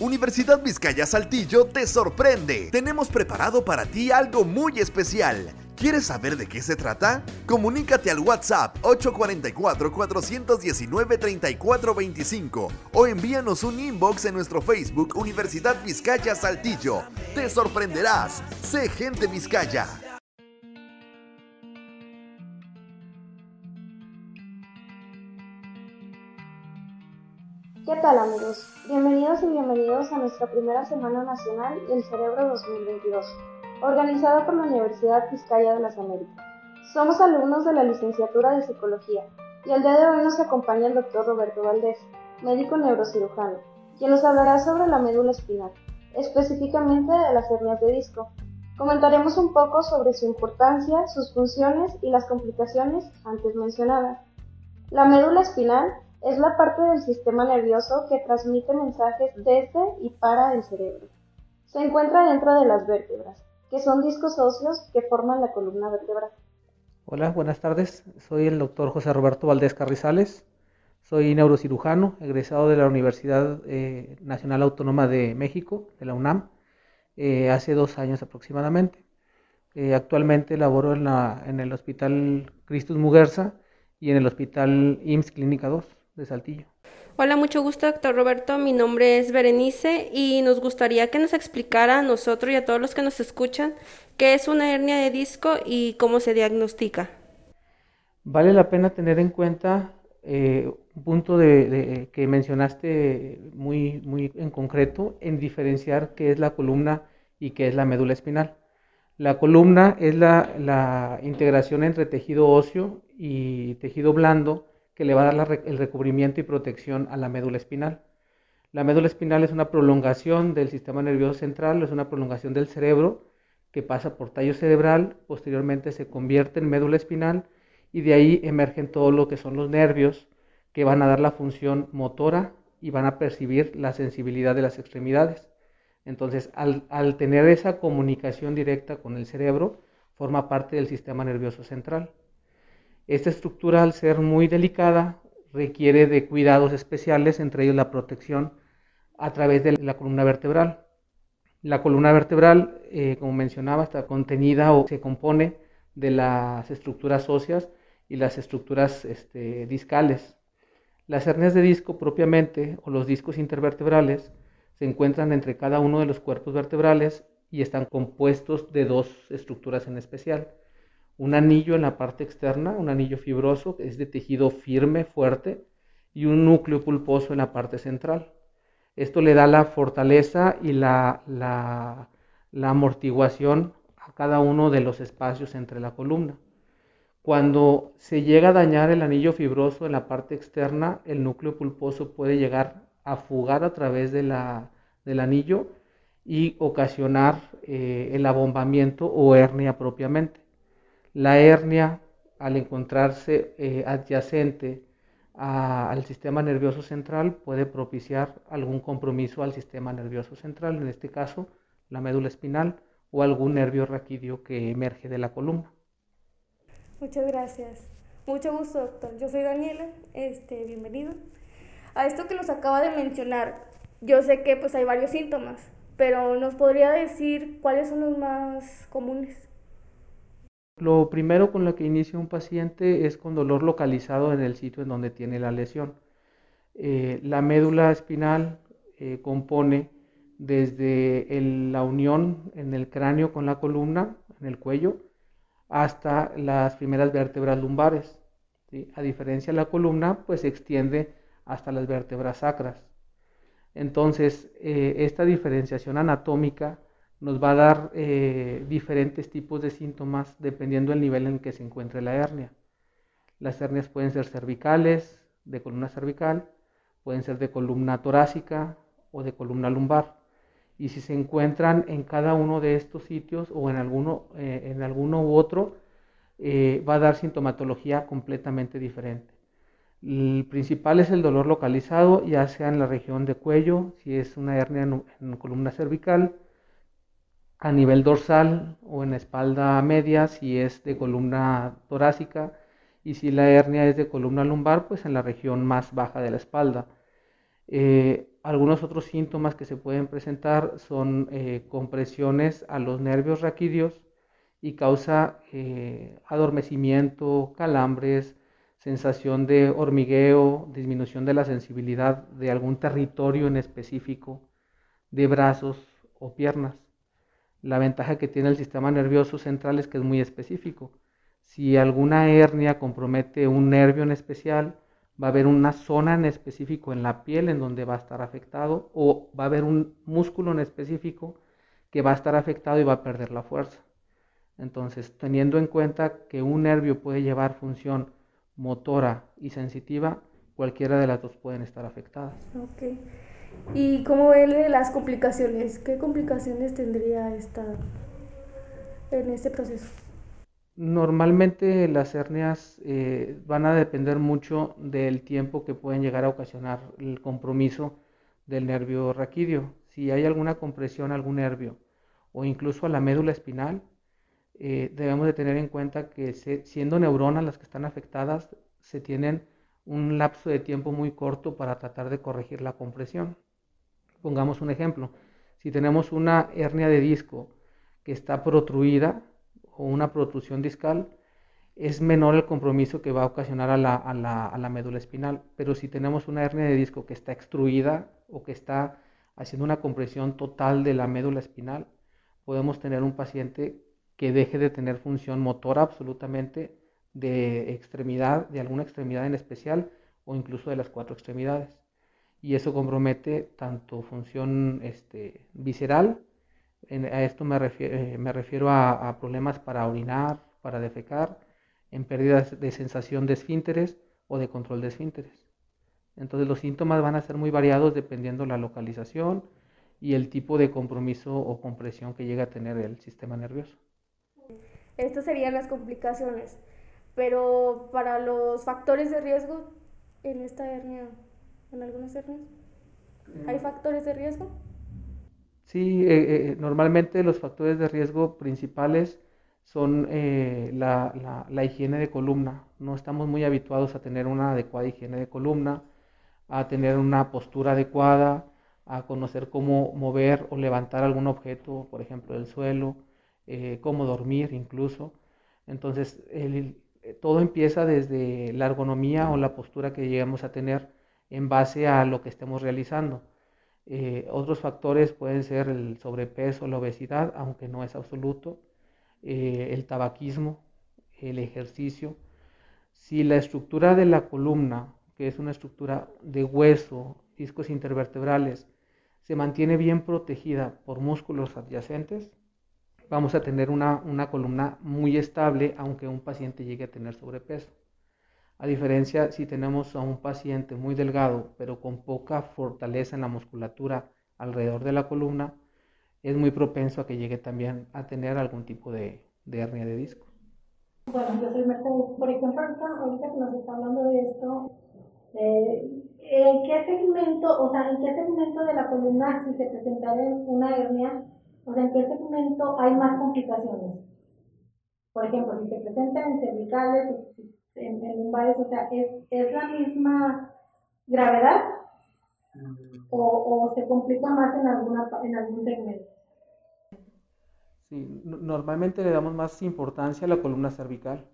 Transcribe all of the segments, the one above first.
Universidad Vizcaya Saltillo te sorprende. Tenemos preparado para ti algo muy especial. ¿Quieres saber de qué se trata? Comunícate al WhatsApp 844-419-3425 o envíanos un inbox en nuestro Facebook Universidad Vizcaya Saltillo. Te sorprenderás. Sé gente Vizcaya. ¿Qué tal amigos? Bienvenidos y bienvenidos a nuestra primera Semana Nacional del Cerebro 2022, organizada por la Universidad Vizcaya de las Américas. Somos alumnos de la licenciatura de Psicología y el día de hoy nos acompaña el doctor Roberto Valdés, médico neurocirujano, quien nos hablará sobre la médula espinal, específicamente de las hernias de disco. Comentaremos un poco sobre su importancia, sus funciones y las complicaciones antes mencionadas. La médula espinal es la parte del sistema nervioso que transmite mensajes desde y para el cerebro. Se encuentra dentro de las vértebras, que son discos óseos que forman la columna vertebral. Hola, buenas tardes. Soy el doctor José Roberto Valdés Carrizales. Soy neurocirujano, egresado de la Universidad eh, Nacional Autónoma de México, de la UNAM, eh, hace dos años aproximadamente. Eh, actualmente laboro en, en el Hospital Cristus Muguerza y en el Hospital IMSS Clínica 2 de Saltillo. Hola, mucho gusto, doctor Roberto. Mi nombre es Berenice y nos gustaría que nos explicara a nosotros y a todos los que nos escuchan qué es una hernia de disco y cómo se diagnostica. Vale la pena tener en cuenta eh, un punto de, que mencionaste muy, muy en concreto en diferenciar qué es la columna y qué es la médula espinal. La columna es la, la integración entre tejido óseo y tejido blando que le va a dar el recubrimiento y protección a la médula espinal. La médula espinal es una prolongación del sistema nervioso central, es una prolongación del cerebro que pasa por tallo cerebral, posteriormente se convierte en médula espinal y de ahí emergen todo lo que son los nervios que van a dar la función motora y van a percibir la sensibilidad de las extremidades. Entonces, al, tener esa comunicación directa con el cerebro, forma parte del sistema nervioso central. Esta estructura, al ser muy delicada, requiere de cuidados especiales, entre ellos la protección a través de la columna vertebral. La columna vertebral, eh, como mencionaba, está contenida o se compone de las estructuras óseas y las estructuras este, discales. Las hernias de disco propiamente, o los discos intervertebrales, se encuentran entre cada uno de los cuerpos vertebrales y están compuestos de dos estructuras en especial un anillo en la parte externa, un anillo fibroso, que es de tejido firme, fuerte, y un núcleo pulposo en la parte central. Esto le da la fortaleza y la, amortiguación a cada uno de los espacios entre la columna. Cuando se llega a dañar el anillo fibroso en la parte externa, el núcleo pulposo puede llegar a fugar a través de la, del anillo y ocasionar eh, el abombamiento o hernia propiamente. La hernia, al encontrarse eh, adyacente al sistema nervioso central, puede propiciar algún compromiso al sistema nervioso central, en este caso la médula espinal o algún nervio raquídeo que emerge de la columna. Muchas gracias. Mucho gusto, doctor. Yo soy Daniela. Este, bienvenido. A esto que nos acaba de mencionar, yo sé que pues hay varios síntomas, pero ¿nos podría decir cuáles son los más comunes? Lo primero con lo que inicia un paciente es con dolor localizado en el sitio en donde tiene la lesión. Eh, la médula espinal eh, compone desde la unión en el cráneo con la columna, en el cuello, hasta las primeras vértebras lumbares. A diferencia de la columna, pues se extiende hasta las vértebras sacras. Entonces, eh, esta diferenciación anatómica nos va a dar eh, diferentes tipos de síntomas dependiendo del nivel en que se encuentre la hernia. Las hernias pueden ser cervicales, de columna cervical, pueden ser de columna torácica o de columna lumbar. Y si se encuentran en cada uno de estos sitios o en alguno, eh, en alguno u otro, eh, va a dar sintomatología completamente diferente. El principal es el dolor localizado, ya sea en la región de cuello, si es una hernia en columna cervical, a nivel dorsal o en la espalda media si es de columna torácica y si la hernia es de columna lumbar pues en la región más baja de la espalda. Eh, algunos otros síntomas que se pueden presentar son eh, compresiones a los nervios raquídeos y causa eh, adormecimiento, calambres, sensación de hormigueo, disminución de la sensibilidad de algún territorio en específico, de brazos o piernas. La ventaja que tiene el sistema nervioso central es que es muy específico. Si alguna hernia compromete un nervio en especial, va a haber una zona en específico en la piel en donde va a estar afectado o va a haber un músculo en específico que va a estar afectado y va a perder la fuerza. Entonces, teniendo en cuenta que un nervio puede llevar función motora y sensitiva, cualquiera de las dos pueden estar afectadas. Ok. ¿Y cómo ve las complicaciones? ¿Qué complicaciones tendría esta en este proceso? Normalmente las hernias eh, van a depender mucho del tiempo que pueden llegar a ocasionar el compromiso del nervio raquídeo. Si hay alguna compresión a algún nervio o incluso a la médula espinal, eh, debemos de tener en cuenta que siendo neuronas las que están afectadas, se tienen un lapso de tiempo muy corto para tratar de corregir la compresión. Pongamos un ejemplo. Si tenemos una hernia de disco que está protruida o una protrusión discal, es menor el compromiso que va a ocasionar a la, a, la, a la, médula espinal. Pero si tenemos una hernia de disco que está extruida o que está haciendo una compresión total de la médula espinal, podemos tener un paciente que deje de tener función motora absolutamente de extremidad, de alguna extremidad en especial o incluso de las cuatro extremidades. Y eso compromete tanto función este, visceral, a esto me refiero, eh, me refiero a, a, problemas para orinar, para defecar, en pérdidas de sensación de esfínteres o de control de esfínteres. Entonces los síntomas van a ser muy variados dependiendo la localización y el tipo de compromiso o compresión que llega a tener el sistema nervioso. Estas serían las complicaciones. Pero para los factores de riesgo en esta hernia, en algunas hernias, ¿hay factores de riesgo? Sí, eh, eh, normalmente los factores de riesgo principales son eh, la, la, la, higiene de columna. No estamos muy habituados a tener una adecuada higiene de columna, a tener una postura adecuada, a conocer cómo mover o levantar algún objeto, por ejemplo, del suelo, eh, cómo dormir incluso. Entonces, el, todo empieza desde la ergonomía o la postura que lleguemos a tener en base a lo que estemos realizando. Eh, otros factores pueden ser el sobrepeso, la obesidad, aunque no es absoluto, eh, el tabaquismo, el ejercicio. Si la estructura de la columna, que es una estructura de hueso, discos intervertebrales, se mantiene bien protegida por músculos adyacentes, vamos a tener una, una columna muy estable, aunque un paciente llegue a tener sobrepeso. A diferencia, si tenemos a un paciente muy delgado, pero con poca fortaleza en la musculatura alrededor de la columna, es muy propenso a que llegue también a tener algún tipo de, de hernia de disco. Bueno, yo soy Mercedes. Por ejemplo, ahorita, que nos está hablando de esto, eh, ¿en qué segmento, o sea, en qué segmento de la columna, si se presentara una hernia, o sea, en qué segmento hay más complicaciones? Por ejemplo, si se presentan en cervicales, en, en lumbares, o sea, ¿es, ¿es la misma gravedad o, o, se complica más en, alguna, en algún segmento? Sí, normalmente le damos más importancia a la columna cervical,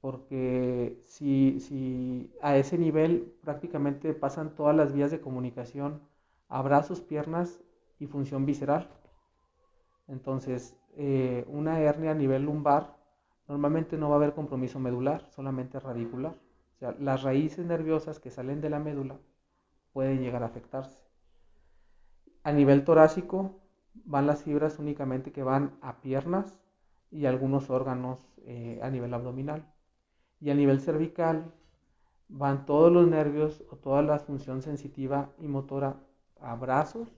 porque si, si a ese nivel prácticamente pasan todas las vías de comunicación a brazos, piernas y función visceral. Entonces, eh, una hernia a nivel lumbar normalmente no va a haber compromiso medular, solamente radicular. O sea, las raíces nerviosas que salen de la médula pueden llegar a afectarse. A nivel torácico van las fibras únicamente que van a piernas y algunos órganos eh, a nivel abdominal. Y a nivel cervical van todos los nervios o toda la función sensitiva y motora a brazos,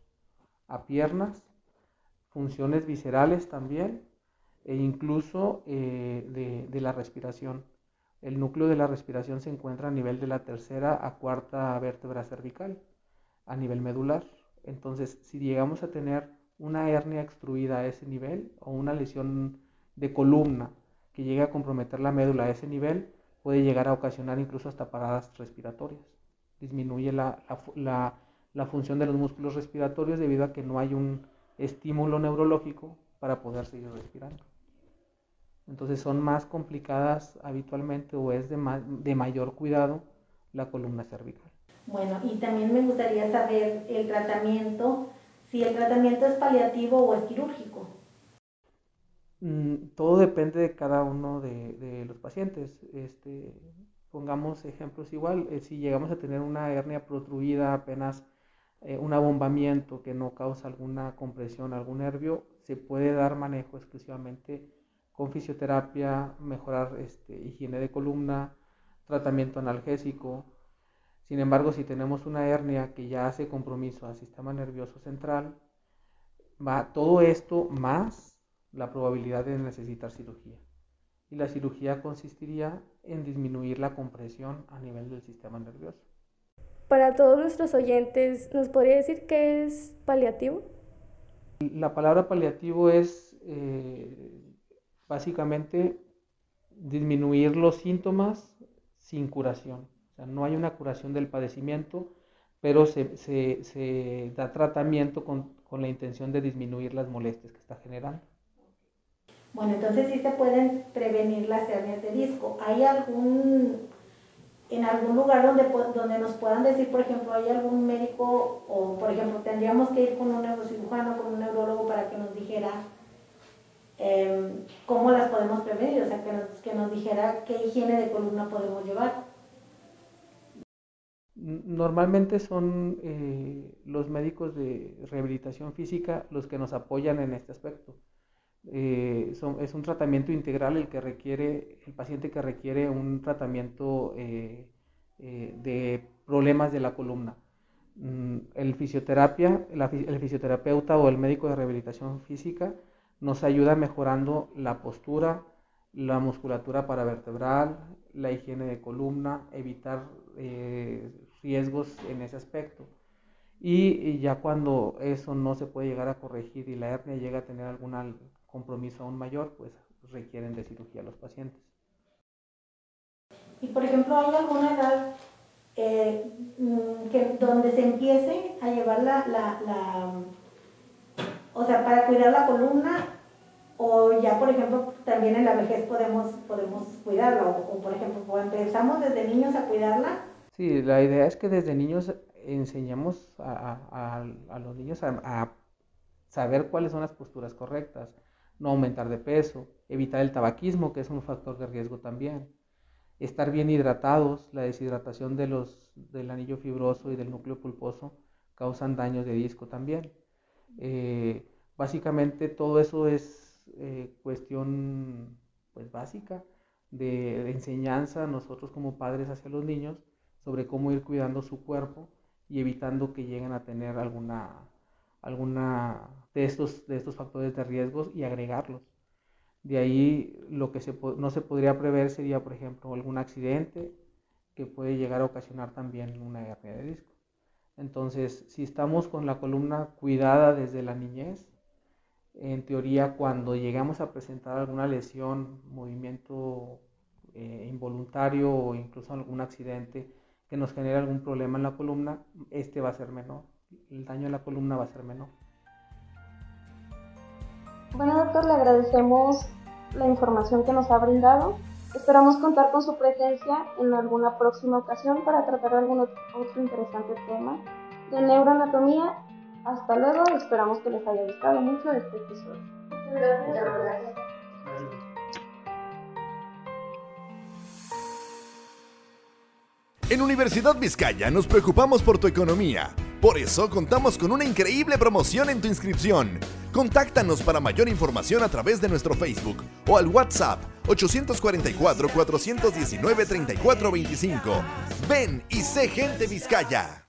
a piernas, funciones viscerales también e incluso eh, de, de, la respiración. El núcleo de la respiración se encuentra a nivel de la tercera a cuarta vértebra cervical, a nivel medular. Entonces, si llegamos a tener una hernia extruida a ese nivel o una lesión de columna que llegue a comprometer la médula a ese nivel, puede llegar a ocasionar incluso hasta paradas respiratorias. Disminuye la, la, función de los músculos respiratorios debido a que no hay un estímulo neurológico para poder seguir respirando. Entonces son más complicadas habitualmente o es de, de mayor cuidado la columna cervical. Bueno, y también me gustaría saber el tratamiento, si el tratamiento es paliativo o es quirúrgico. Mm, todo depende de cada uno de, los pacientes. Este, pongamos ejemplos igual, eh, si llegamos a tener una hernia protruida, apenas eh, un abombamiento que no causa alguna compresión, algún nervio, se puede dar manejo exclusivamente con fisioterapia, mejorar este, higiene de columna, tratamiento analgésico. Sin embargo, si tenemos una hernia que ya hace compromiso al sistema nervioso central, va todo esto más la probabilidad de necesitar cirugía. Y la cirugía consistiría en disminuir la compresión a nivel del sistema nervioso. Para todos nuestros oyentes, ¿nos podría decir qué es paliativo? La palabra paliativo es eh, básicamente disminuir los síntomas sin curación. O sea, no hay una curación del padecimiento, pero se, se, da tratamiento con, con, la intención de disminuir las molestias que está generando. Bueno, entonces sí se pueden prevenir las hernias de disco. ¿Hay algún, en algún lugar donde, donde nos puedan decir, por ejemplo, hay algún médico o, por ejemplo, tendríamos que ir con un neurocirujano, con un neurólogo para que nos dijera Em, cómo las podemos prevenir, o sea, que nos, que nos dijera qué higiene de columna podemos llevar. Normalmente son eh, los médicos de rehabilitación física los que nos apoyan en este aspecto. Eh, es un tratamiento integral el que requiere, el paciente que requiere un tratamiento eh, de problemas de la columna. Mm, el fisioterapia, el fisioterapeuta o el médico de rehabilitación física nos ayuda mejorando la postura, la musculatura paravertebral, la higiene de columna, evitar eh, riesgos en ese aspecto. Y, ya cuando eso no se puede llegar a corregir y la hernia llega a tener algún compromiso aún mayor, pues requieren de cirugía los pacientes. Y por ejemplo, ¿hay alguna edad eh, mm, que, donde se empiece a llevar la, la o sea, para cuidar la columna o ya, por ejemplo, también en la vejez podemos, podemos cuidarla o, por ejemplo, empezamos desde niños a cuidarla. Sí, la idea es que desde niños enseñamos a, los niños a, saber cuáles son las posturas correctas, no aumentar de peso, evitar el tabaquismo, que es un factor de riesgo también, estar bien hidratados, la deshidratación de los, del anillo fibroso y del núcleo pulposo causan daños de disco también. Eh, básicamente todo eso es eh, cuestión pues básica de, enseñanza nosotros como padres hacia los niños sobre cómo ir cuidando su cuerpo y evitando que lleguen a tener alguna, alguna de, estos, de estos factores de riesgos y agregarlos. De ahí lo que no se podría prever sería, por ejemplo, algún accidente que puede llegar a ocasionar también una hernia de disco. Entonces, si estamos con la columna cuidada desde la niñez, en teoría cuando llegamos a presentar alguna lesión, movimiento eh, involuntario o incluso algún accidente que nos genere algún problema en la columna, este va a ser menor. El daño en la columna va a ser menor. Bueno, doctor, le agradecemos la información que nos ha brindado. Esperamos contar con su presencia en alguna próxima ocasión para tratar algún otro interesante tema de neuroanatomía. Hasta luego, esperamos que les haya gustado mucho este episodio. Gracias. En Universidad Vizcaya nos preocupamos por tu economía. Por eso contamos con una increíble promoción en tu inscripción. Contáctanos para mayor información a través de nuestro Facebook o al WhatsApp 844-419-3425. Ven y sé gente Vizcaya.